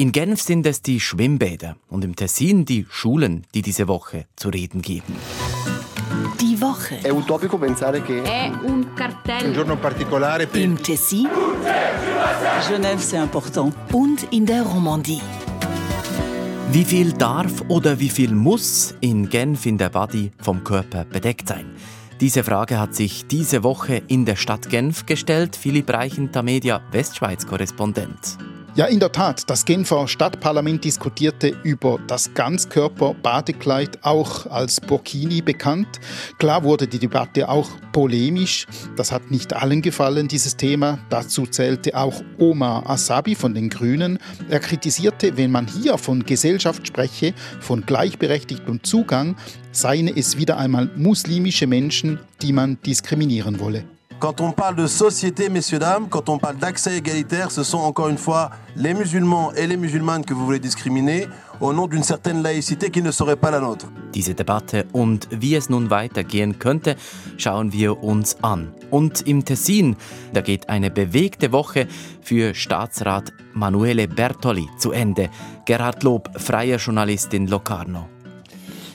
In Genf sind es die Schwimmbäder und im Tessin die Schulen, die diese Woche zu reden geben. Die Woche. È utopico pensare che È un cartello. Un giorno particolare per Im Tessin Genève, c'est important. und in der Romandie. Wie viel darf oder wie viel muss in Genf in der Body vom Körper bedeckt sein? Diese Frage hat sich diese Woche in der Stadt Genf gestellt. Philipp Reichen, Tamedia, Westschweiz-Korrespondent. Ja, in der Tat. Das Genfer Stadtparlament diskutierte über das Ganzkörper-Badekleid, auch als Burkini bekannt. Klar wurde die Debatte auch polemisch. Das hat nicht allen gefallen, dieses Thema. Dazu zählte auch Omar Asabi von den Grünen. Er kritisierte, wenn man hier von Gesellschaft spreche, von gleichberechtigtem Zugang, seien es wieder einmal muslimische Menschen, die man diskriminieren wolle. Quand on parle de société, messieurs, dames, quand on parle d'accès égalitaire, ce sont encore une fois les musulmans et les musulmanes que vous voulez discriminer au nom d'une certaine laïcité qui ne serait pas la nôtre. Diese Debatte und wie es nun weitergehen könnte, schauen wir uns an. Und im Tessin, da geht eine bewegte Woche für Staatsrat Manuele Bertoli zu Ende. Gerhard Lob, freier Journalist in Locarno.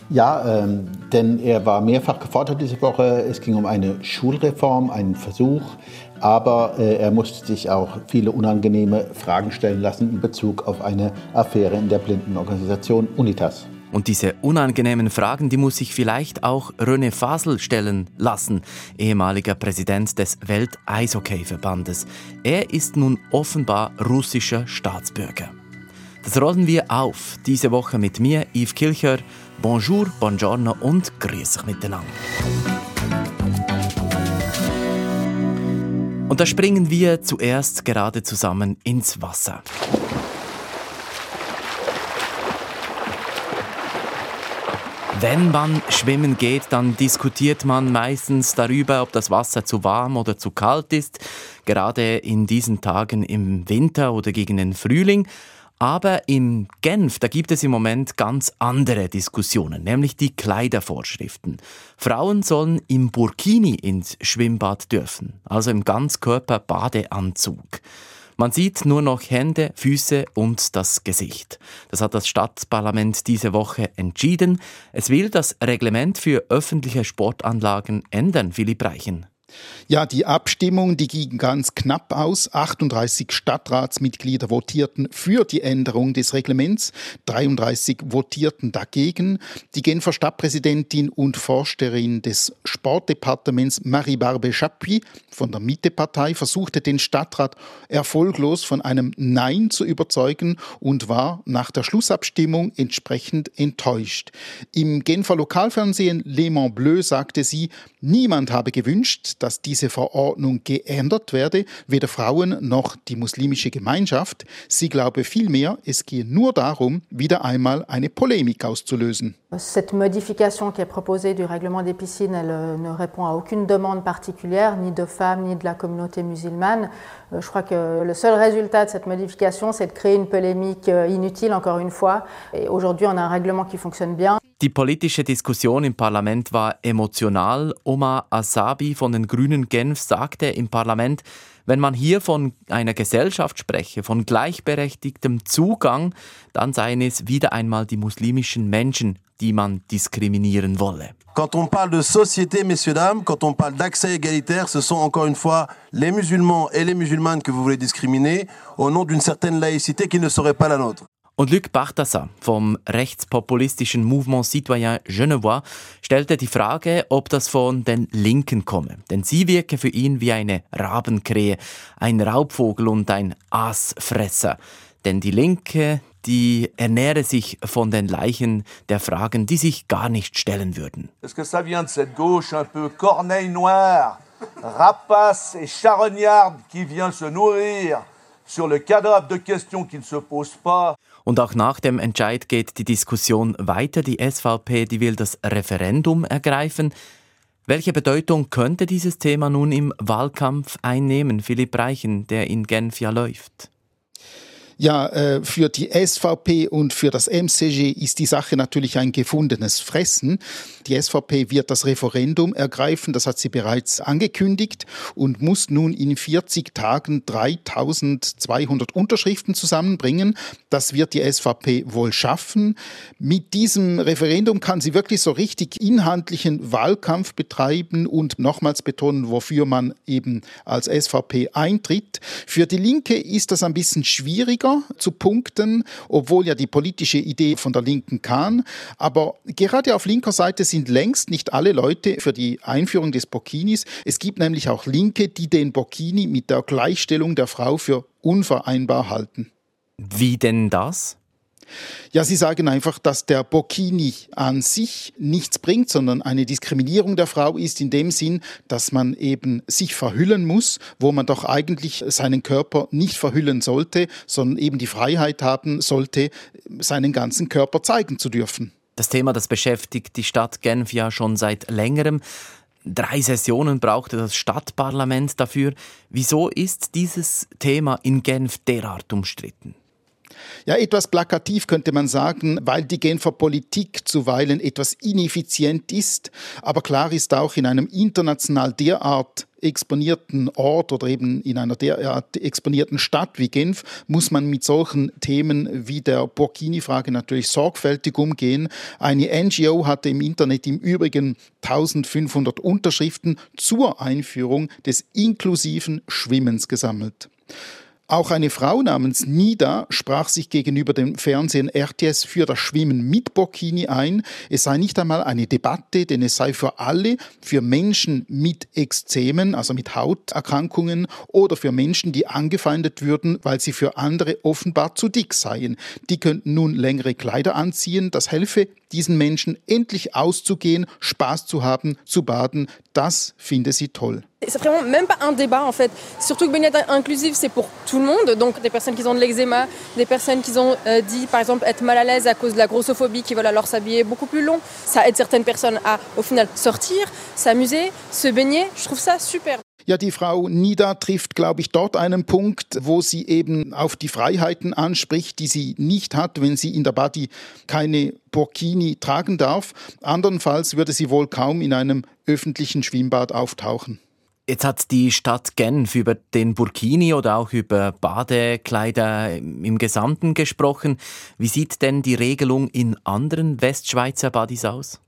Ja, ähm, denn er war mehrfach gefordert diese Woche. Es ging um eine Schulreform, einen Versuch, aber äh, er musste sich auch viele unangenehme Fragen stellen lassen in Bezug auf eine Affäre in der Blindenorganisation Unitas. Und diese unangenehmen Fragen, die muss sich vielleicht auch René Fasel stellen lassen, ehemaliger Präsident des Welt-Eishockey-Verbandes. Er ist nun offenbar russischer Staatsbürger. Das rollen wir auf, diese Woche mit mir, Yves Kilcher. Bonjour, buongiorno und grüß euch miteinander. Und da springen wir zuerst gerade zusammen ins Wasser. Wenn man schwimmen geht, dann diskutiert man meistens darüber, ob das Wasser zu warm oder zu kalt ist, gerade in diesen Tagen im Winter oder gegen den Frühling. Aber in Genf, da gibt es im Moment ganz andere Diskussionen, nämlich die Kleidervorschriften. Frauen sollen im Burkini ins Schwimmbad dürfen, also im Ganzkörper-Badeanzug. Man sieht nur noch Hände, Füße und das Gesicht. Das hat das Stadtparlament diese Woche entschieden. Es will das Reglement für öffentliche Sportanlagen ändern, Philipp Reichen. Ja, die Abstimmung, die ging ganz knapp aus. 38 Stadtratsmitglieder votierten für die Änderung des Reglements, 33 votierten dagegen. Die Genfer Stadtpräsidentin und Forscherin des Sportdepartements Marie-Barbe Chapuis von der Mitte-Partei versuchte den Stadtrat erfolglos von einem Nein zu überzeugen und war nach der Schlussabstimmung entsprechend enttäuscht. Im Genfer Lokalfernsehen Le Mans Bleu sagte sie, niemand habe gewünscht, dass diese Verordnung geändert werde, weder Frauen noch die muslimische Gemeinschaft. Sie glaube vielmehr, es gehe nur darum, wieder einmal eine Polemik auszulösen. Cette modification qui est proposée du règlement des piscines, elle euh, ne répond à aucune demande particulière, ni de femmes, ni de la communauté musulmane. Euh, Je crois que le seul résultat de cette modification, c'est de créer une polémique euh, inutile, encore une fois. Et aujourd'hui, on a un règlement qui fonctionne bien. Die politische Diskussion im Parlament war emotional. Omar Asabi von den Grünen Genf sagte im Parlament, wenn man hier von einer Gesellschaft spreche, von gleichberechtigtem Zugang, dann seien es wieder einmal die muslimischen Menschen, die man diskriminieren wolle. Quand on parle de société, messieurs, dames, quand on parle d'accès égalitaire, ce sont encore une fois les musulmans et les musulmanes que vous voulez discriminer au nom d'une certaine laïcité qui ne serait pas la nôtre. Und Luc Bartassa vom rechtspopulistischen Mouvement Citoyen Genevois stellte die Frage, ob das von den Linken komme. Denn sie wirke für ihn wie eine Rabenkrähe, ein Raubvogel und ein Aasfresser. Denn die Linke, die ernähre sich von den Leichen der Fragen, die sich gar nicht stellen würden. Est-ce que ça vient de cette gauche un peu corneille noire, rapace et charognarde qui vient se nourrir ne Und auch nach dem Entscheid geht die Diskussion weiter. Die SVP, die will das Referendum ergreifen. Welche Bedeutung könnte dieses Thema nun im Wahlkampf einnehmen, Philipp Reichen, der in Genf ja läuft? Ja, äh, für die SVP und für das MCG ist die Sache natürlich ein gefundenes Fressen. Die SVP wird das Referendum ergreifen, das hat sie bereits angekündigt und muss nun in 40 Tagen 3200 Unterschriften zusammenbringen. Das wird die SVP wohl schaffen. Mit diesem Referendum kann sie wirklich so richtig inhaltlichen Wahlkampf betreiben und nochmals betonen, wofür man eben als SVP eintritt. Für die Linke ist das ein bisschen schwieriger zu punkten, obwohl ja die politische Idee von der Linken kam. Aber gerade auf linker Seite sind längst nicht alle Leute für die Einführung des Burkinis. Es gibt nämlich auch Linke, die den Burkini mit der Gleichstellung der Frau für unvereinbar halten. Wie denn das? Ja, Sie sagen einfach, dass der Burkini an sich nichts bringt, sondern eine Diskriminierung der Frau ist in dem Sinn, dass man eben sich verhüllen muss, wo man doch eigentlich seinen Körper nicht verhüllen sollte, sondern eben die Freiheit haben sollte, seinen ganzen Körper zeigen zu dürfen. Das Thema, das beschäftigt die Stadt Genf ja schon seit längerem. Drei Sessionen brauchte das Stadtparlament dafür. Wieso ist dieses Thema in Genf derart umstritten? Ja, etwas plakativ könnte man sagen, weil die Genfer Politik zuweilen etwas ineffizient ist. Aber klar ist auch in einem international derart exponierten Ort oder eben in einer derart exponierten Stadt wie Genf muss man mit solchen Themen wie der Burkini-Frage natürlich sorgfältig umgehen. Eine NGO hatte im Internet im Übrigen 1500 Unterschriften zur Einführung des inklusiven Schwimmens gesammelt. Auch eine Frau namens Nida sprach sich gegenüber dem Fernsehen RTS für das Schwimmen mit Burkini ein. Es sei nicht einmal eine Debatte, denn es sei für alle, für Menschen mit Ekzemen, also mit Hauterkrankungen oder für Menschen, die angefeindet würden, weil sie für andere offenbar zu dick seien. Die könnten nun längere Kleider anziehen. Das helfe diesen Menschen endlich auszugehen, Spaß zu haben, zu baden. Das finde sie toll. C'est vraiment même pas un débat en fait. Surtout que baignade inclusive, c'est pour tout le monde. Donc des personnes qui ont de l'eczéma, des personnes qui ont euh, dit par exemple être mal à l'aise à cause de la grossophobie, qui veulent alors s'habiller beaucoup plus long. Ça aide certaines personnes à au final sortir, s'amuser, se baigner. Je trouve ça super. Ja, die Frau Nida trifft, glaube ich, dort einen Punkt, wo sie eben auf die Freiheiten anspricht, die sie nicht hat, wenn sie in der Body keine Burkini tragen darf. Andernfalls würde sie wohl kaum in einem öffentlichen Schwimmbad auftauchen. Jetzt hat die Stadt Genf über den Burkini oder auch über Badekleider im Gesamten gesprochen. Wie sieht denn die Regelung in anderen Westschweizer Badis aus?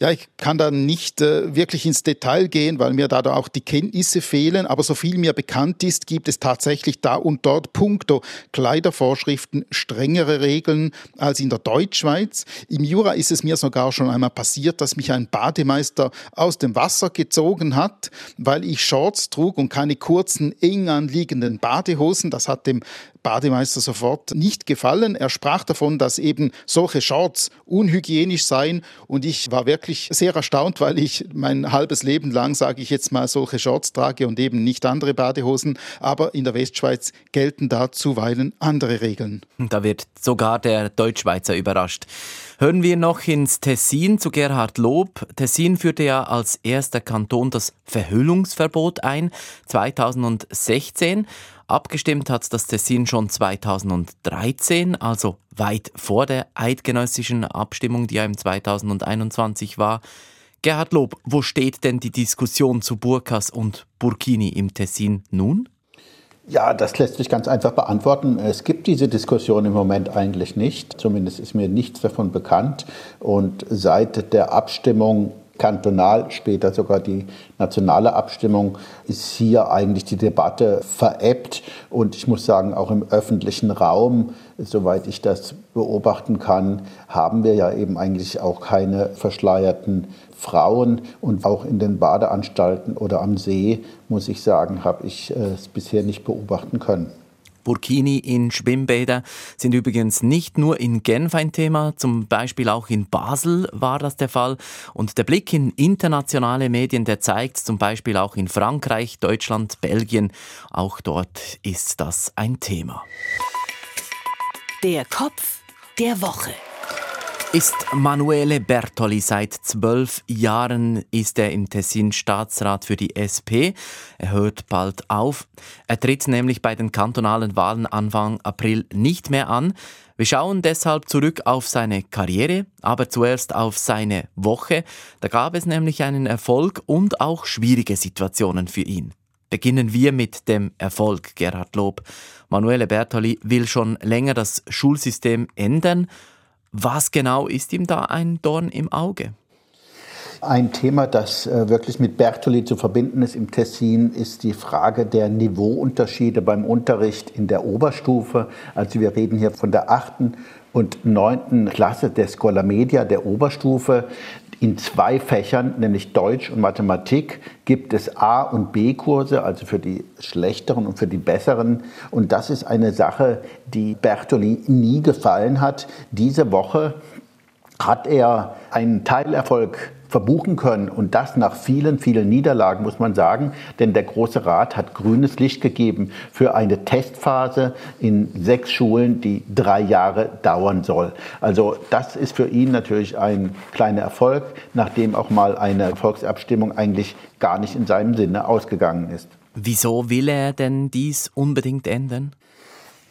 Ja, ich kann da nicht äh, wirklich ins Detail gehen, weil mir da auch die Kenntnisse fehlen. Aber so viel mir bekannt ist, gibt es tatsächlich da und dort puncto Kleidervorschriften strengere Regeln als in der Deutschschweiz. Im Jura ist es mir sogar schon einmal passiert, dass mich ein Bademeister aus dem Wasser gezogen hat, weil ich Shorts trug und keine kurzen, eng anliegenden Badehosen. Das hat dem Bademeister sofort nicht gefallen. Er sprach davon, dass eben solche Shorts unhygienisch seien und ich war wirklich sehr erstaunt, weil ich mein halbes Leben lang, sage ich jetzt mal, solche Shorts trage und eben nicht andere Badehosen. Aber in der Westschweiz gelten da zuweilen andere Regeln. Da wird sogar der Deutschschweizer überrascht. Hören wir noch ins Tessin zu Gerhard Lob. Tessin führte ja als erster Kanton das Verhüllungsverbot ein, 2016. Abgestimmt hat das Tessin schon 2013, also weit vor der eidgenössischen Abstimmung, die ja im 2021 war. Gerhard Lob, wo steht denn die Diskussion zu Burkas und Burkini im Tessin nun? Ja, das lässt sich ganz einfach beantworten. Es gibt diese Diskussion im Moment eigentlich nicht. Zumindest ist mir nichts davon bekannt. Und seit der Abstimmung kantonal, später sogar die nationale Abstimmung, ist hier eigentlich die Debatte verebbt. Und ich muss sagen, auch im öffentlichen Raum, soweit ich das beobachten kann, haben wir ja eben eigentlich auch keine verschleierten Frauen. Und auch in den Badeanstalten oder am See, muss ich sagen, habe ich es bisher nicht beobachten können. Burkini in Schwimmbäder sind übrigens nicht nur in Genf ein Thema, zum Beispiel auch in Basel war das der Fall. Und der Blick in internationale Medien, der zeigt zum Beispiel auch in Frankreich, Deutschland, Belgien, auch dort ist das ein Thema. Der Kopf der Woche. Ist Manuele Bertoli. Seit zwölf Jahren ist er im Tessin Staatsrat für die SP. Er hört bald auf. Er tritt nämlich bei den kantonalen Wahlen Anfang April nicht mehr an. Wir schauen deshalb zurück auf seine Karriere, aber zuerst auf seine Woche. Da gab es nämlich einen Erfolg und auch schwierige Situationen für ihn. Beginnen wir mit dem Erfolg, Gerhard Lob. Manuele Bertoli will schon länger das Schulsystem ändern was genau ist ihm da ein Dorn im Auge? Ein Thema, das äh, wirklich mit Bertoli zu verbinden ist im Tessin, ist die Frage der Niveauunterschiede beim Unterricht in der Oberstufe. Also wir reden hier von der achten und neunten Klasse der Schola Media, der Oberstufe. In zwei Fächern, nämlich Deutsch und Mathematik, gibt es A- und B-Kurse, also für die schlechteren und für die besseren. Und das ist eine Sache, die Bertoli nie gefallen hat. Diese Woche hat er einen Teilerfolg verbuchen können. Und das nach vielen, vielen Niederlagen, muss man sagen. Denn der Große Rat hat grünes Licht gegeben für eine Testphase in sechs Schulen, die drei Jahre dauern soll. Also das ist für ihn natürlich ein kleiner Erfolg, nachdem auch mal eine Volksabstimmung eigentlich gar nicht in seinem Sinne ausgegangen ist. Wieso will er denn dies unbedingt ändern?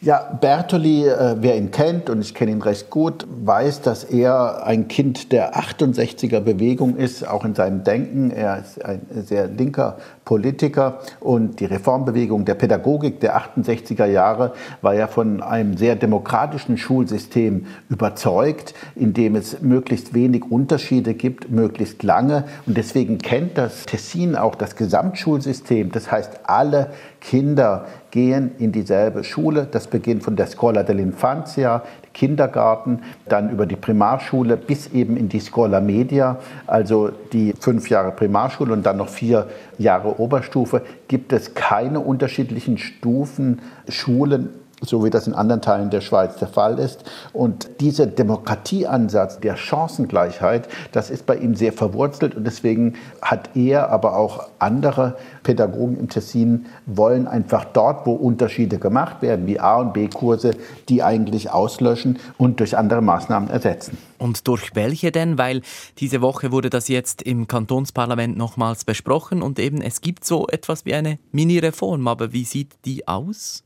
Ja, Bertoli, äh, wer ihn kennt, und ich kenne ihn recht gut, weiß, dass er ein Kind der 68er Bewegung ist, auch in seinem Denken. Er ist ein sehr linker Politiker und die Reformbewegung der Pädagogik der 68er Jahre war ja von einem sehr demokratischen Schulsystem überzeugt, in dem es möglichst wenig Unterschiede gibt, möglichst lange. Und deswegen kennt das Tessin auch das Gesamtschulsystem. Das heißt, alle Kinder gehen in dieselbe Schule. Das beginnt von der Scuola dell'Infanzia, Kindergarten, dann über die Primarschule bis eben in die Scuola Media, also die fünf Jahre Primarschule und dann noch vier Jahre Oberstufe, gibt es keine unterschiedlichen Stufen Schulen so wie das in anderen Teilen der Schweiz der Fall ist. Und dieser Demokratieansatz der Chancengleichheit, das ist bei ihm sehr verwurzelt und deswegen hat er, aber auch andere Pädagogen im Tessin wollen einfach dort, wo Unterschiede gemacht werden, wie A- und B-Kurse, die eigentlich auslöschen und durch andere Maßnahmen ersetzen. Und durch welche denn? Weil diese Woche wurde das jetzt im Kantonsparlament nochmals besprochen und eben es gibt so etwas wie eine Mini-Reform. Aber wie sieht die aus?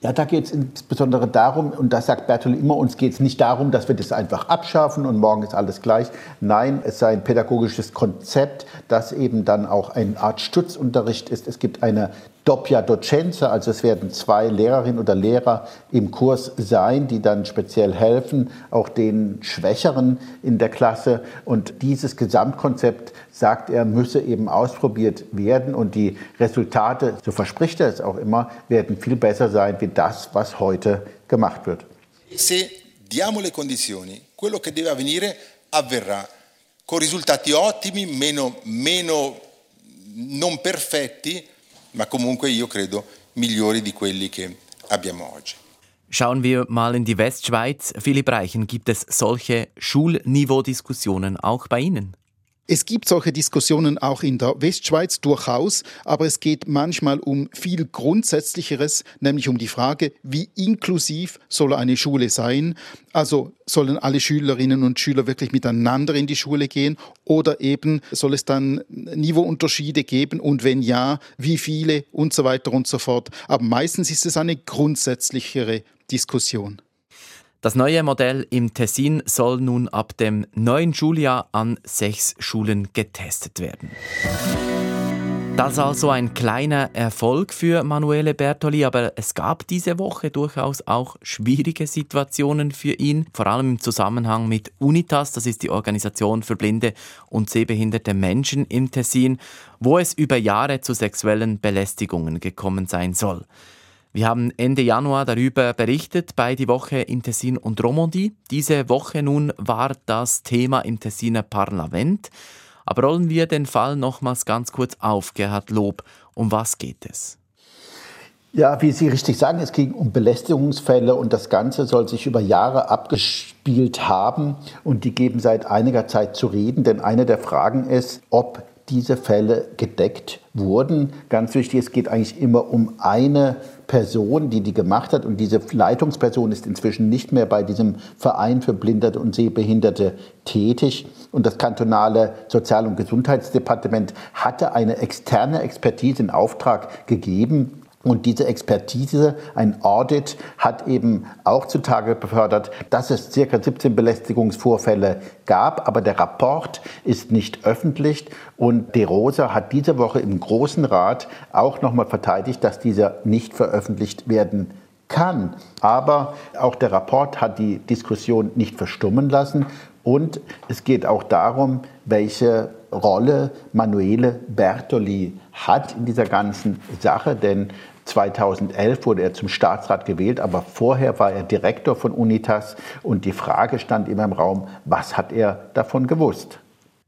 Ja, da geht es insbesondere darum, und das sagt Bertol immer, uns geht es nicht darum, dass wir das einfach abschaffen und morgen ist alles gleich. Nein, es sei ein pädagogisches Konzept, das eben dann auch eine Art Stützunterricht ist. Es gibt eine Doppia Docenza, also es werden zwei Lehrerinnen oder Lehrer im Kurs sein, die dann speziell helfen, auch den Schwächeren in der Klasse. Und dieses Gesamtkonzept, sagt er, müsse eben ausprobiert werden und die Resultate, so verspricht er es auch immer, werden viel besser sein wie das, was heute gemacht wird. Se diamo le condizioni, quello che deve avvenire avverrà con risultati ottimi, meno, meno non perfetti, ma comunque io credo migliori di quelli che abbiamo oggi. Schauen wir mal in die Westschweiz. Philipp Reichen, gibt es solche Schulniveau-Diskussionen auch bei Ihnen? Es gibt solche Diskussionen auch in der Westschweiz durchaus, aber es geht manchmal um viel Grundsätzlicheres, nämlich um die Frage, wie inklusiv soll eine Schule sein? Also sollen alle Schülerinnen und Schüler wirklich miteinander in die Schule gehen oder eben soll es dann Niveauunterschiede geben und wenn ja, wie viele und so weiter und so fort. Aber meistens ist es eine grundsätzlichere Diskussion. Das neue Modell im Tessin soll nun ab dem neuen Schuljahr an sechs Schulen getestet werden. Das also ein kleiner Erfolg für Manuele Bertoli, aber es gab diese Woche durchaus auch schwierige Situationen für ihn, vor allem im Zusammenhang mit Unitas, das ist die Organisation für blinde und sehbehinderte Menschen im Tessin, wo es über Jahre zu sexuellen Belästigungen gekommen sein soll. Wir haben Ende Januar darüber berichtet bei die Woche in Tessin und Romandie. Diese Woche nun war das Thema im Tessiner Parlament. Aber rollen wir den Fall nochmals ganz kurz auf, Gerhard Lob. Um was geht es? Ja, wie Sie richtig sagen, es ging um Belästigungsfälle und das Ganze soll sich über Jahre abgespielt haben und die geben seit einiger Zeit zu reden, denn eine der Fragen ist, ob diese Fälle gedeckt wurden. Ganz wichtig, es geht eigentlich immer um eine Person, die die gemacht hat. Und diese Leitungsperson ist inzwischen nicht mehr bei diesem Verein für Blinderte und Sehbehinderte tätig. Und das kantonale Sozial- und Gesundheitsdepartement hatte eine externe Expertise in Auftrag gegeben, und diese Expertise, ein Audit, hat eben auch zutage befördert, dass es circa 17 Belästigungsvorfälle gab, aber der Rapport ist nicht öffentlich. Und De Rosa hat diese Woche im Großen Rat auch nochmal verteidigt, dass dieser nicht veröffentlicht werden kann. Aber auch der Rapport hat die Diskussion nicht verstummen lassen. Und es geht auch darum, welche Rolle Manuele Bertoli hat in dieser ganzen Sache, denn 2011 wurde er zum Staatsrat gewählt, aber vorher war er Direktor von Unitas und die Frage stand immer im Raum, was hat er davon gewusst?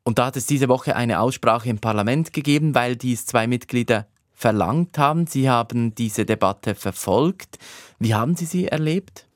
Und da hat es diese Woche eine Aussprache im Parlament gegeben, weil dies zwei Mitglieder verlangt haben. Sie haben diese Debatte verfolgt. Wie haben Sie sie erlebt?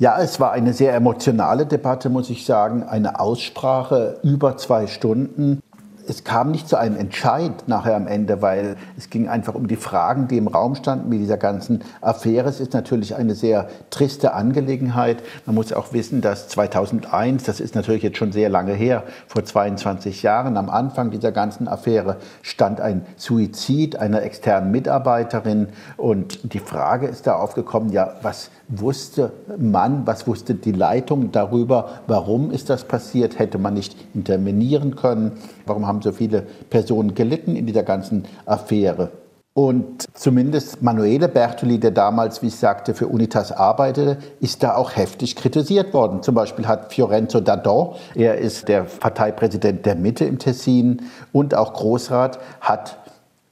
Ja, es war eine sehr emotionale Debatte, muss ich sagen. Eine Aussprache über zwei Stunden es kam nicht zu einem Entscheid nachher am Ende, weil es ging einfach um die Fragen, die im Raum standen mit dieser ganzen Affäre. Es ist natürlich eine sehr triste Angelegenheit. Man muss auch wissen, dass 2001, das ist natürlich jetzt schon sehr lange her, vor 22 Jahren, am Anfang dieser ganzen Affäre stand ein Suizid einer externen Mitarbeiterin und die Frage ist da aufgekommen, ja, was wusste man, was wusste die Leitung darüber, warum ist das passiert, hätte man nicht intervenieren können, warum haben so viele Personen gelitten in dieser ganzen Affäre. Und zumindest Manuele Bertoli, der damals, wie ich sagte, für Unitas arbeitete, ist da auch heftig kritisiert worden. Zum Beispiel hat Fiorenzo Dadon, er ist der Parteipräsident der Mitte im Tessin und auch Großrat, hat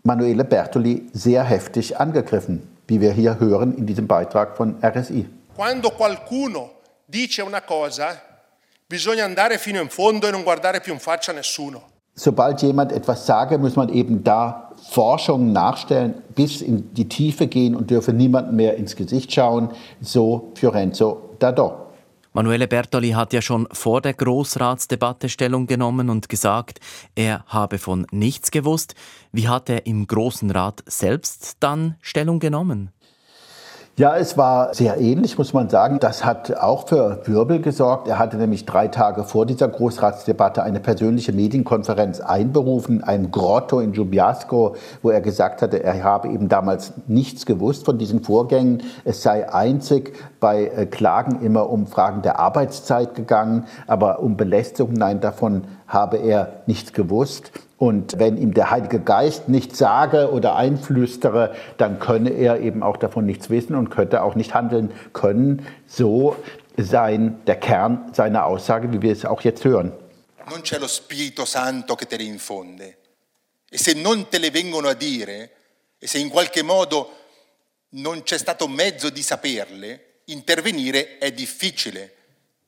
Manuele Bertoli sehr heftig angegriffen wie wir hier hören in diesem Beitrag von RSI. Quando qualcuno dice una cosa, bisogna andare fino in fondo e non guardare più in faccia nessuno. Sobald jemand etwas sage, muss man eben da Forschungen nachstellen, bis in die Tiefe gehen und dürfe niemand mehr ins Gesicht schauen, so Fiorenzo Dadò. Manuele Bertoli hat ja schon vor der Großratsdebatte Stellung genommen und gesagt, er habe von nichts gewusst. Wie hat er im Großen Rat selbst dann Stellung genommen? Ja, es war sehr ähnlich, muss man sagen. Das hat auch für Wirbel gesorgt. Er hatte nämlich drei Tage vor dieser Großratsdebatte eine persönliche Medienkonferenz einberufen, ein Grotto in Giubiasco, wo er gesagt hatte, er habe eben damals nichts gewusst von diesen Vorgängen. Es sei einzig bei äh, Klagen immer um Fragen der Arbeitszeit gegangen, aber um Belästigung, nein, davon habe er nichts gewusst. Und wenn ihm der Heilige Geist nichts sage oder einflüstere, dann könne er eben auch davon nichts wissen und könnte auch nicht handeln können. So sein der Kern seiner Aussage, wie wir es auch jetzt hören. Non c'è lo Spirito Santo che te le infonde. E se non te le vengono a dire, e se in qualche modo non c'è stato mezzo di saperle, intervenire è difficile.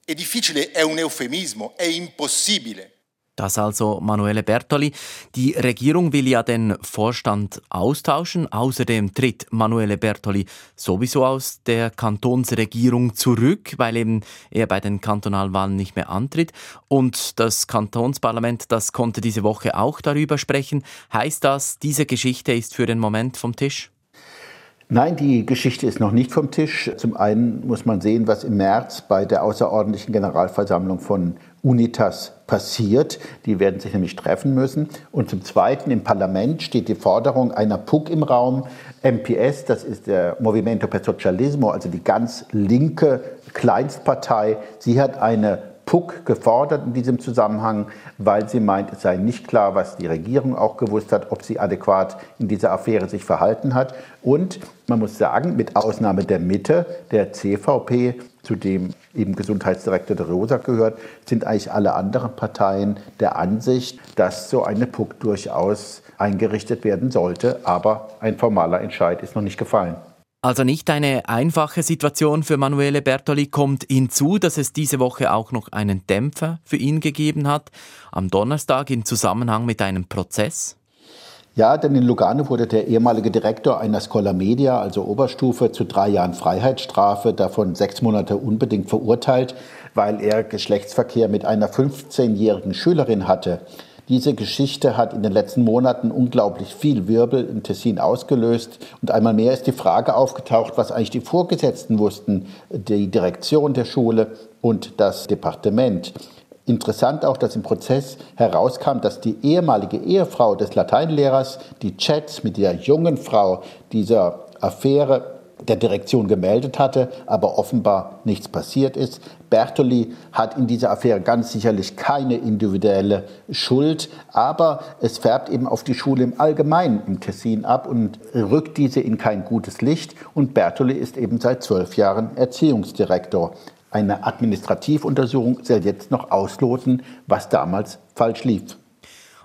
E difficile è un eufemismo, è impossibile. Das also Manuele Bertoli. Die Regierung will ja den Vorstand austauschen. Außerdem tritt Manuele Bertoli sowieso aus der Kantonsregierung zurück, weil eben er bei den Kantonalwahlen nicht mehr antritt. Und das Kantonsparlament, das konnte diese Woche auch darüber sprechen. Heißt das, diese Geschichte ist für den Moment vom Tisch? Nein, die Geschichte ist noch nicht vom Tisch. Zum einen muss man sehen, was im März bei der außerordentlichen Generalversammlung von Unitas passiert. Die werden sich nämlich treffen müssen. Und zum Zweiten im Parlament steht die Forderung einer PUC im Raum. MPS, das ist der Movimento per Socialismo, also die ganz linke Kleinstpartei. Sie hat eine PUC gefordert in diesem Zusammenhang, weil sie meint, es sei nicht klar, was die Regierung auch gewusst hat, ob sie adäquat in dieser Affäre sich verhalten hat. Und man muss sagen, mit Ausnahme der Mitte, der CVP, zu dem eben Gesundheitsdirektor de Rosa gehört, sind eigentlich alle anderen Parteien der Ansicht, dass so eine PUC durchaus eingerichtet werden sollte. Aber ein formaler Entscheid ist noch nicht gefallen. Also nicht eine einfache Situation für Manuele Bertoli kommt hinzu, dass es diese Woche auch noch einen Dämpfer für ihn gegeben hat, am Donnerstag in Zusammenhang mit einem Prozess. Ja, denn in Lugano wurde der ehemalige Direktor einer Schola Media, also Oberstufe, zu drei Jahren Freiheitsstrafe, davon sechs Monate unbedingt verurteilt, weil er Geschlechtsverkehr mit einer 15-jährigen Schülerin hatte. Diese Geschichte hat in den letzten Monaten unglaublich viel Wirbel im Tessin ausgelöst. Und einmal mehr ist die Frage aufgetaucht, was eigentlich die Vorgesetzten wussten, die Direktion der Schule und das Departement. Interessant auch, dass im Prozess herauskam, dass die ehemalige Ehefrau des Lateinlehrers die Chats mit der jungen Frau dieser Affäre der Direktion gemeldet hatte, aber offenbar nichts passiert ist. Bertoli hat in dieser Affäre ganz sicherlich keine individuelle Schuld, aber es färbt eben auf die Schule im Allgemeinen im Tessin ab und rückt diese in kein gutes Licht. Und Bertoli ist eben seit zwölf Jahren Erziehungsdirektor. Eine Administrativuntersuchung soll jetzt noch ausloten, was damals falsch lief.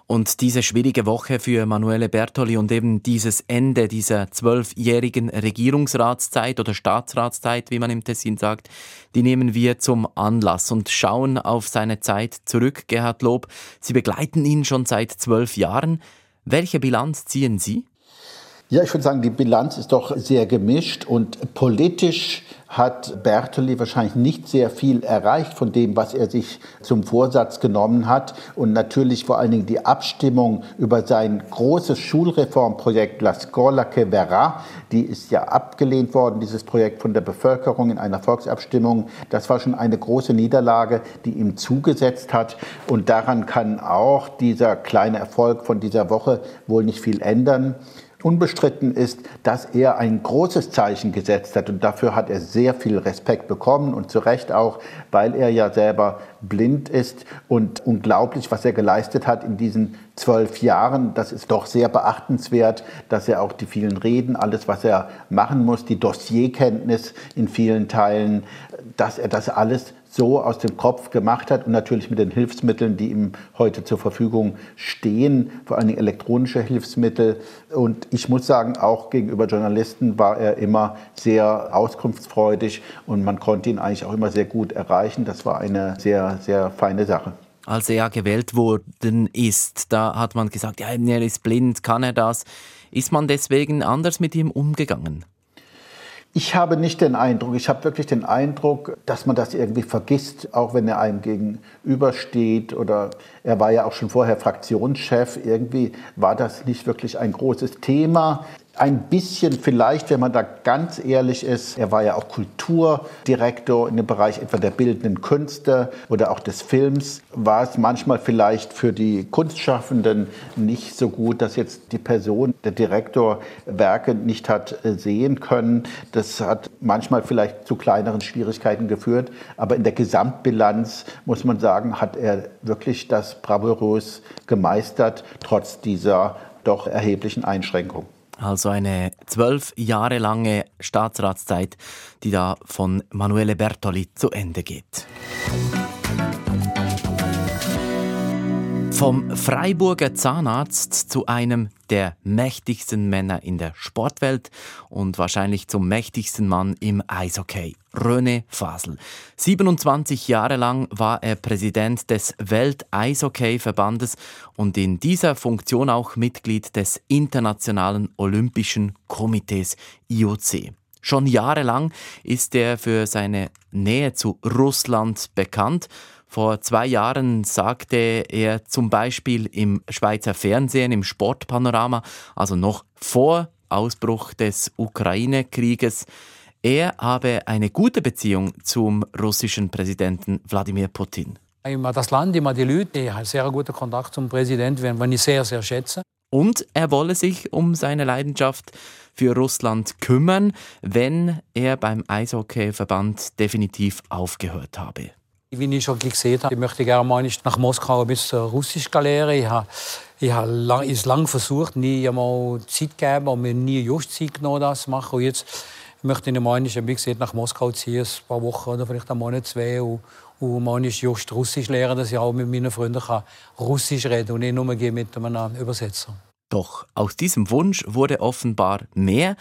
Und diese schwierige Woche für Manuele Bertoli und eben dieses Ende dieser zwölfjährigen Regierungsratszeit oder Staatsratszeit, wie man im Tessin sagt, die nehmen wir zum Anlass und schauen auf seine Zeit zurück. Gerhard Lob, Sie begleiten ihn schon seit zwölf Jahren. Welche Bilanz ziehen Sie? Ja, ich würde sagen, die Bilanz ist doch sehr gemischt und politisch hat Bertoli wahrscheinlich nicht sehr viel erreicht von dem, was er sich zum Vorsatz genommen hat. Und natürlich vor allen Dingen die Abstimmung über sein großes Schulreformprojekt La Scuola che verrà, die ist ja abgelehnt worden, dieses Projekt von der Bevölkerung in einer Volksabstimmung. Das war schon eine große Niederlage, die ihm zugesetzt hat. Und daran kann auch dieser kleine Erfolg von dieser Woche wohl nicht viel ändern. Unbestritten ist, dass er ein großes Zeichen gesetzt hat und dafür hat er sehr viel Respekt bekommen und zu Recht auch, weil er ja selber blind ist und unglaublich, was er geleistet hat in diesen zwölf Jahren. Das ist doch sehr beachtenswert, dass er auch die vielen Reden, alles, was er machen muss, die Dossierkenntnis in vielen Teilen, dass er das alles so aus dem Kopf gemacht hat und natürlich mit den Hilfsmitteln, die ihm heute zur Verfügung stehen, vor allem elektronische Hilfsmittel. Und ich muss sagen, auch gegenüber Journalisten war er immer sehr auskunftsfreudig und man konnte ihn eigentlich auch immer sehr gut erreichen. Das war eine sehr, sehr feine Sache als er gewählt worden ist. Da hat man gesagt, ja, er ist blind, kann er das? Ist man deswegen anders mit ihm umgegangen? Ich habe nicht den Eindruck, ich habe wirklich den Eindruck, dass man das irgendwie vergisst, auch wenn er einem gegenübersteht oder er war ja auch schon vorher Fraktionschef. Irgendwie war das nicht wirklich ein großes Thema. Ein bisschen vielleicht, wenn man da ganz ehrlich ist, er war ja auch Kulturdirektor in dem Bereich etwa der bildenden Künste oder auch des Films, war es manchmal vielleicht für die Kunstschaffenden nicht so gut, dass jetzt die Person, der Direktor, Werke nicht hat äh, sehen können. Das hat manchmal vielleicht zu kleineren Schwierigkeiten geführt, aber in der Gesamtbilanz muss man sagen, hat er wirklich das bravourös gemeistert, trotz dieser doch erheblichen Einschränkungen. Also eine zwölf Jahre lange Staatsratszeit, die da von Manuele Bertoli zu Ende geht. Vom Freiburger Zahnarzt zu einem der mächtigsten Männer in der Sportwelt und wahrscheinlich zum mächtigsten Mann im Eishockey, René Fasel. 27 Jahre lang war er Präsident des Welt-Eishockey-Verbandes und in dieser Funktion auch Mitglied des Internationalen Olympischen Komitees IOC. Schon jahrelang ist er für seine Nähe zu Russland bekannt vor zwei Jahren sagte er zum Beispiel im Schweizer Fernsehen, im Sportpanorama, also noch vor Ausbruch des Ukraine-Krieges, er habe eine gute Beziehung zum russischen Präsidenten Wladimir Putin. Immer das Land, immer die Leute, ich habe sehr guten Kontakt zum Präsidenten, den ich sehr, sehr schätze. Und er wolle sich um seine Leidenschaft für Russland kümmern, wenn er beim Eishockeyverband definitiv aufgehört habe. Wie ich schon gesehen habe, ich möchte gerne mal nach Moskau ein bisschen Russisch lernen. Ich habe, ich habe lang, es lange versucht, nie einmal Zeit gegeben und mir nie just Zeit genommen, das zu machen. Und jetzt möchte ich mal wie gesagt, nach Moskau ziehen, ein paar Wochen oder vielleicht einen Monat, zwei. Und, und mal just Russisch lernen, dass ich auch mit meinen Freunden kann Russisch reden kann und nicht nur mit einem Übersetzer. Doch aus diesem Wunsch wurde offenbar mehr.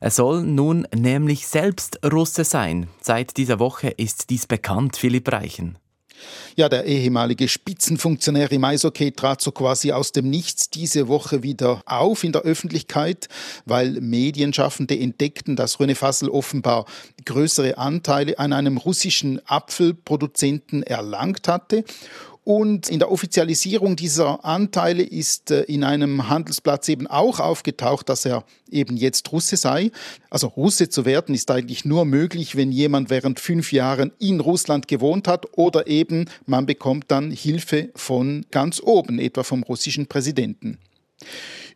Er soll nun nämlich selbst Russe sein. Seit dieser Woche ist dies bekannt, Philipp Reichen. Ja, der ehemalige Spitzenfunktionär im Eishockey trat so quasi aus dem Nichts diese Woche wieder auf in der Öffentlichkeit, weil Medienschaffende entdeckten, dass René Fassel offenbar größere Anteile an einem russischen Apfelproduzenten erlangt hatte. Und in der Offizialisierung dieser Anteile ist äh, in einem Handelsplatz eben auch aufgetaucht, dass er eben jetzt Russe sei. Also Russe zu werden ist eigentlich nur möglich, wenn jemand während fünf Jahren in Russland gewohnt hat oder eben man bekommt dann Hilfe von ganz oben, etwa vom russischen Präsidenten.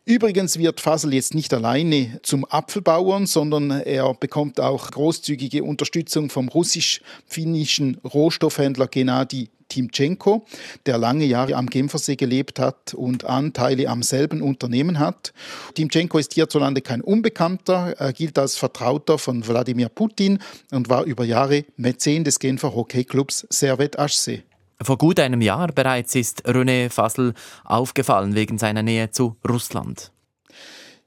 Übrigens wird Fasel jetzt nicht alleine zum Apfelbauern, sondern er bekommt auch großzügige Unterstützung vom russisch-finnischen Rohstoffhändler Gennady Timchenko, der lange Jahre am Genfersee gelebt hat und Anteile am selben Unternehmen hat. Timchenko ist hierzulande kein Unbekannter, er gilt als Vertrauter von Wladimir Putin und war über Jahre Mäzen des Genfer Hockeyclubs Servet HC. Vor gut einem Jahr bereits ist René Fassel aufgefallen wegen seiner Nähe zu Russland.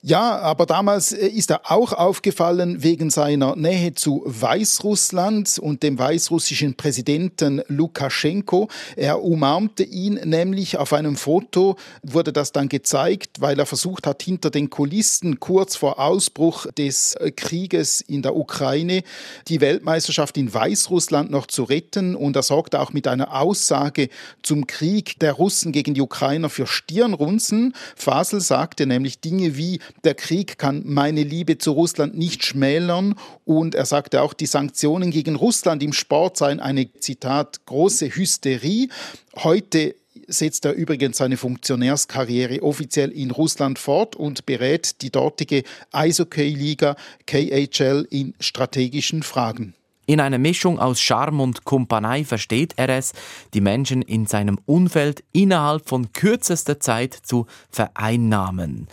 Ja, aber damals äh, ist er auch aufgefallen wegen seiner Nähe zu Weißrussland und dem weißrussischen Präsidenten Lukaschenko. Er umarmte ihn nämlich auf einem Foto, wurde das dann gezeigt, weil er versucht hat, hinter den Kulissen kurz vor Ausbruch des äh, Krieges in der Ukraine die Weltmeisterschaft in Weißrussland noch zu retten. Und er sorgte auch mit einer Aussage zum Krieg der Russen gegen die Ukrainer für Stirnrunzen. Fasel sagte nämlich Dinge wie, der Krieg kann meine Liebe zu Russland nicht schmälern. Und er sagte auch, die Sanktionen gegen Russland im Sport seien eine, Zitat, große Hysterie. Heute setzt er übrigens seine Funktionärskarriere offiziell in Russland fort und berät die dortige Eishockey-Liga KHL in strategischen Fragen. In einer Mischung aus Charme und Kumpanei versteht er es, die Menschen in seinem Umfeld innerhalb von kürzester Zeit zu vereinnahmen.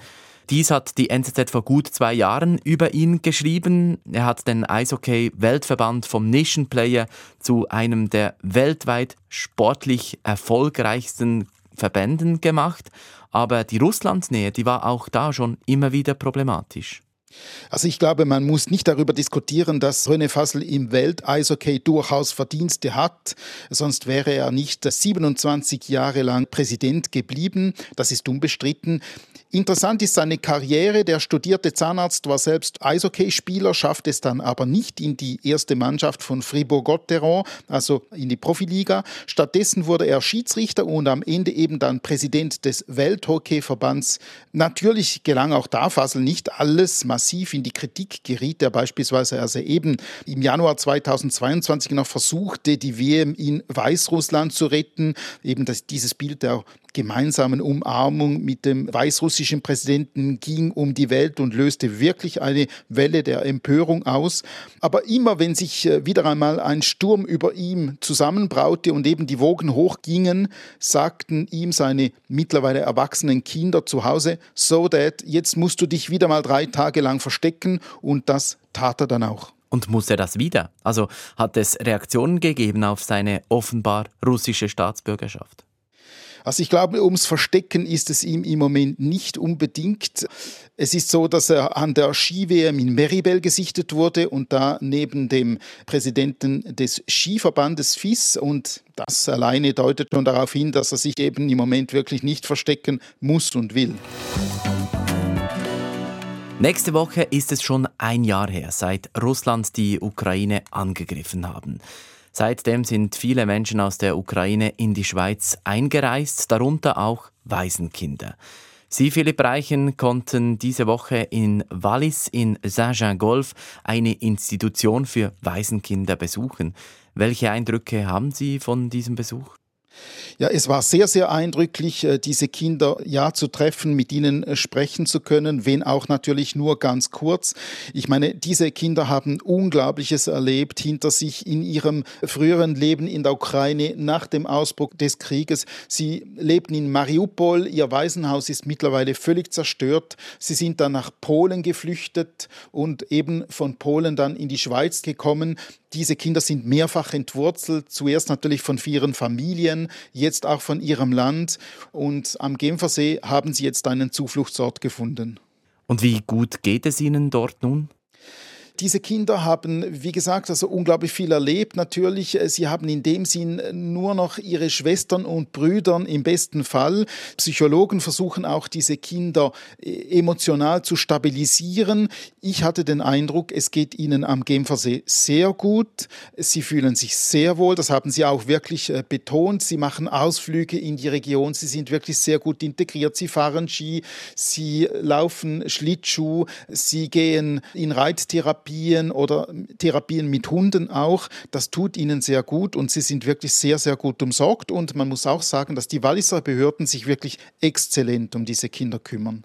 Dies hat die NZZ vor gut zwei Jahren über ihn geschrieben. Er hat den Eishockey-Weltverband vom Nischenplayer zu einem der weltweit sportlich erfolgreichsten Verbänden gemacht. Aber die Russlandsnähe, die war auch da schon immer wieder problematisch. Also ich glaube, man muss nicht darüber diskutieren, dass René Fassel im Welt-Eishockey durchaus Verdienste hat, sonst wäre er nicht 27 Jahre lang Präsident geblieben. Das ist unbestritten. Interessant ist seine Karriere. Der studierte Zahnarzt war selbst Eishockeyspieler, schafft es dann aber nicht in die erste Mannschaft von Fribourg-Gotteron, also in die Profiliga. Stattdessen wurde er Schiedsrichter und am Ende eben dann Präsident des Welthockeyverbands. Natürlich gelang auch da Fassel nicht alles. Massiv in die Kritik geriet er beispielsweise, als er eben im Januar 2022 noch versuchte, die WM in Weißrussland zu retten. Eben das, dieses Bild der gemeinsamen Umarmung mit dem weißrussischen Präsidenten ging um die Welt und löste wirklich eine Welle der Empörung aus. Aber immer wenn sich äh, wieder einmal ein Sturm über ihm zusammenbraute und eben die Wogen hochgingen, sagten ihm seine mittlerweile erwachsenen Kinder zu Hause, so Dad, jetzt musst du dich wieder mal drei Tage lang verstecken und das tat er dann auch. Und muss er das wieder? Also hat es Reaktionen gegeben auf seine offenbar russische Staatsbürgerschaft? Also ich glaube, ums Verstecken ist es ihm im Moment nicht unbedingt. Es ist so, dass er an der Ski-WM in Meribel gesichtet wurde und da neben dem Präsidenten des Skiverbandes FIS und das alleine deutet schon darauf hin, dass er sich eben im Moment wirklich nicht verstecken muss und will. Nächste Woche ist es schon ein Jahr her, seit Russland die Ukraine angegriffen haben. Seitdem sind viele Menschen aus der Ukraine in die Schweiz eingereist, darunter auch Waisenkinder. Sie, Philipp Reichen, konnten diese Woche in Wallis in Saint-Jean-Golf eine Institution für Waisenkinder besuchen. Welche Eindrücke haben Sie von diesem Besuch? Ja, es war sehr, sehr eindrücklich, äh, diese Kinder ja zu treffen, mit ihnen äh, sprechen zu können, wenn auch natürlich nur ganz kurz. Ich meine, diese Kinder haben Unglaubliches erlebt hinter sich in ihrem früheren Leben in der Ukraine nach dem Ausbruch des Krieges. Sie lebten in Mariupol, ihr Waisenhaus ist mittlerweile völlig zerstört. Sie sind dann nach Polen geflüchtet und eben von Polen dann in die Schweiz gekommen. Diese Kinder sind mehrfach entwurzelt, zuerst natürlich von ihren Familien, jetzt auch von ihrem Land. Und am Genfersee haben sie jetzt einen Zufluchtsort gefunden. Und wie gut geht es Ihnen dort nun? Diese Kinder haben, wie gesagt, also unglaublich viel erlebt. Natürlich, äh, sie haben in dem Sinn nur noch ihre Schwestern und Brüdern im besten Fall. Psychologen versuchen auch diese Kinder äh, emotional zu stabilisieren. Ich hatte den Eindruck, es geht ihnen am Genfersee sehr gut. Sie fühlen sich sehr wohl. Das haben sie auch wirklich äh, betont. Sie machen Ausflüge in die Region. Sie sind wirklich sehr gut integriert. Sie fahren Ski, sie laufen Schlittschuh, sie gehen in Reittherapien oder Therapien mit Hunden auch. Das tut ihnen sehr gut und sie sind wirklich sehr, sehr gut umsorgt. Und man muss auch sagen, dass die Walliser Behörden sich wirklich exzellent um diese Kinder kümmern.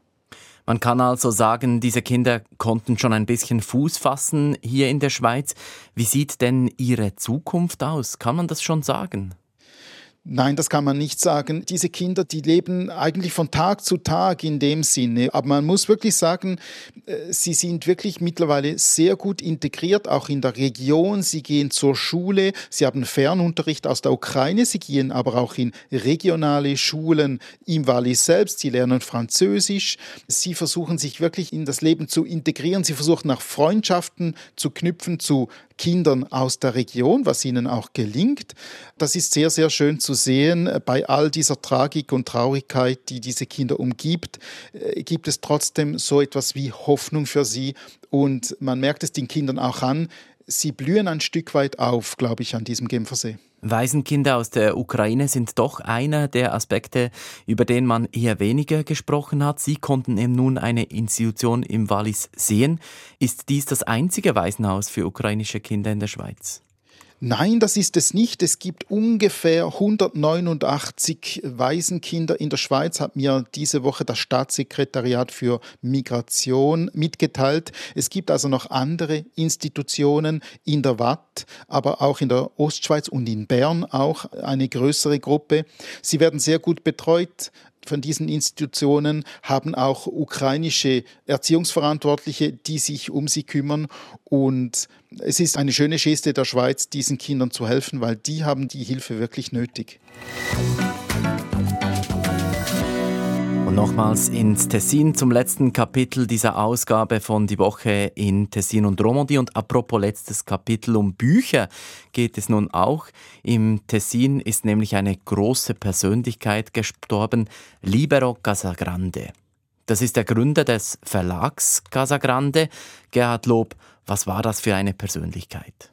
Man kann also sagen, diese Kinder konnten schon ein bisschen Fuß fassen hier in der Schweiz. Wie sieht denn ihre Zukunft aus? Kann man das schon sagen? Nein, das kann man nicht sagen. Diese Kinder, die leben eigentlich von Tag zu Tag in dem Sinne. Aber man muss wirklich sagen, äh, sie sind wirklich mittlerweile sehr gut integriert, auch in der Region. Sie gehen zur Schule, sie haben Fernunterricht aus der Ukraine, sie gehen aber auch in regionale Schulen im Wallis selbst. Sie lernen Französisch. Sie versuchen sich wirklich in das Leben zu integrieren. Sie versuchen nach Freundschaften zu knüpfen zu Kindern aus der Region, was ihnen auch gelingt. Das ist sehr, sehr schön zu sehen. Bei all dieser Tragik und Traurigkeit, die diese Kinder umgibt, äh, gibt es trotzdem so etwas wie Hoffnung für sie. Und man merkt es den Kindern auch an, sie blühen ein Stück weit auf, glaube ich, an diesem Genfersee. Waisenkinder aus der Ukraine sind doch einer der Aspekte, über den man eher weniger gesprochen hat. Sie konnten eben nun eine Institution im Wallis sehen. Ist dies das einzige Waisenhaus für ukrainische Kinder in der Schweiz? Nein, das ist es nicht. Es gibt ungefähr 189 Waisenkinder in der Schweiz, hat mir diese Woche das Staatssekretariat für Migration mitgeteilt. Es gibt also noch andere Institutionen in der Watt, aber auch in der Ostschweiz und in Bern auch eine größere Gruppe. Sie werden sehr gut betreut von diesen Institutionen haben auch ukrainische Erziehungsverantwortliche, die sich um sie kümmern. Und es ist eine schöne Geste der Schweiz, diesen Kindern zu helfen, weil die haben die Hilfe wirklich nötig. Und nochmals ins Tessin zum letzten Kapitel dieser Ausgabe von Die Woche in Tessin und Romandie. Und apropos letztes Kapitel um Bücher geht es nun auch. Im Tessin ist nämlich eine große Persönlichkeit gestorben, Libero Casagrande. Das ist der Gründer des Verlags Casagrande. Gerhard Lob, was war das für eine Persönlichkeit?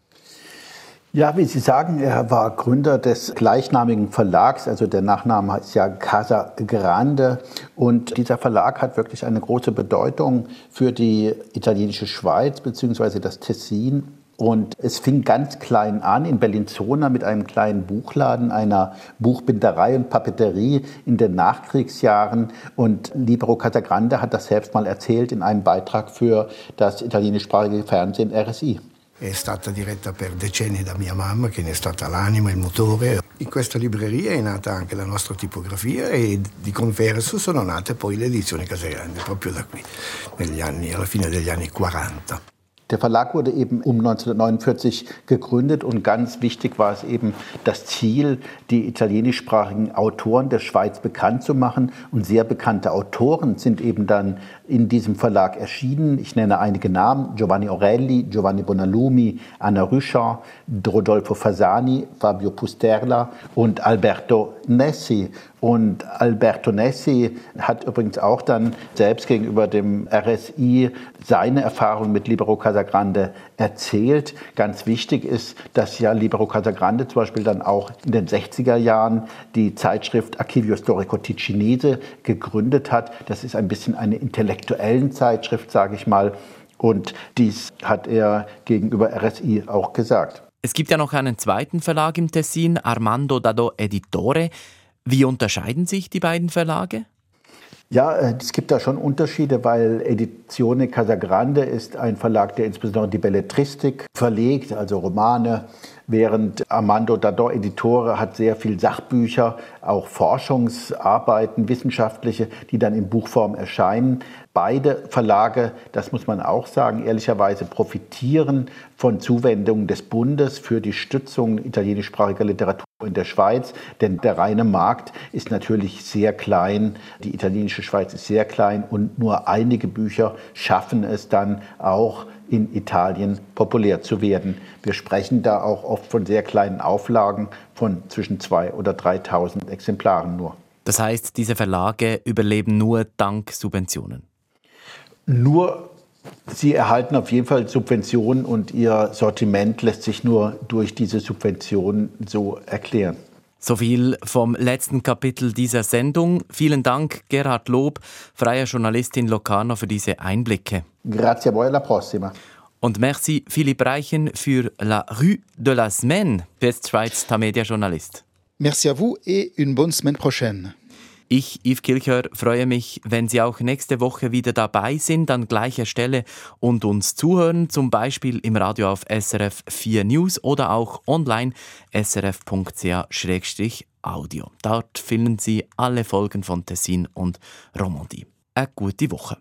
Ja, wie Sie sagen, er war Gründer des gleichnamigen Verlags, also der Nachname ist ja Casa Grande. Und dieser Verlag hat wirklich eine große Bedeutung für die italienische Schweiz bzw. das Tessin. Und es fing ganz klein an in Bellinzona mit einem kleinen Buchladen, einer Buchbinderei und Papeterie in den Nachkriegsjahren. Und Libero Casagrande hat das selbst mal erzählt in einem Beitrag für das italienischsprachige Fernsehen RSI. È stata diretta per decenni da mia mamma, che ne è stata l'anima, il motore. In questa libreria è nata anche la nostra tipografia e di converso sono nate poi le edizioni Casagrande, proprio da qui, anni, alla fine degli anni 40. Der Verlag wurde eben um 1949 gegründet und ganz wichtig war es eben das Ziel, die italienischsprachigen Autoren der Schweiz bekannt zu machen. Und sehr bekannte Autoren sind eben dann in diesem Verlag erschienen. Ich nenne einige Namen. Giovanni Orelli, Giovanni Bonalumi, Anna Rüscher, Rodolfo Fasani, Fabio Pusterla und Alberto Nessi. Und Alberto Nessi hat übrigens auch dann selbst gegenüber dem RSI seine Erfahrung mit Libero Casagrande erzählt. Ganz wichtig ist, dass ja Libero Casagrande zum Beispiel dann auch in den 60er Jahren die Zeitschrift Archivio Storico Ticinese gegründet hat. Das ist ein bisschen eine intellektuellen Zeitschrift, sage ich mal. Und dies hat er gegenüber RSI auch gesagt. Es gibt ja noch einen zweiten Verlag im Tessin, Armando Dado Editore. Wie unterscheiden sich die beiden Verlage? Ja, äh, es gibt da schon Unterschiede, weil Edizione Casagrande ist ein Verlag, der insbesondere die Belletristik verlegt, also Romane, während Armando Dador Editore hat sehr viel Sachbücher, auch Forschungsarbeiten, wissenschaftliche, die dann in Buchform erscheinen. Beide Verlage, das muss man auch sagen, ehrlicherweise profitieren von Zuwendungen des Bundes für die Stützung italienischsprachiger Literatur in der Schweiz, denn der reine Markt ist natürlich sehr klein, die italienische Schweiz ist sehr klein und nur einige Bücher schaffen es dann auch in Italien populär zu werden. Wir sprechen da auch oft von sehr kleinen Auflagen von zwischen 2.000 oder 3.000 Exemplaren nur. Das heißt, diese Verlage überleben nur dank Subventionen? Nur Sie erhalten auf jeden Fall Subventionen und Ihr Sortiment lässt sich nur durch diese Subventionen so erklären. So viel vom letzten Kapitel dieser Sendung. Vielen Dank, Gerhard Lob, freier Journalist in Locarno, für diese Einblicke. Grazie a voi, alla prossima. Und merci Philipp Reichen für La Rue de la Semaine, Westschweiz Tamedia Journalist. Merci à vous et une bonne semaine prochaine. Ich, Yves Kilcher, freue mich, wenn Sie auch nächste Woche wieder dabei sind an gleicher Stelle und uns zuhören, zum Beispiel im Radio auf SRF 4 News oder auch online srf.ch-audio. Dort finden Sie alle Folgen von Tessin und Romandie. Eine gute Woche.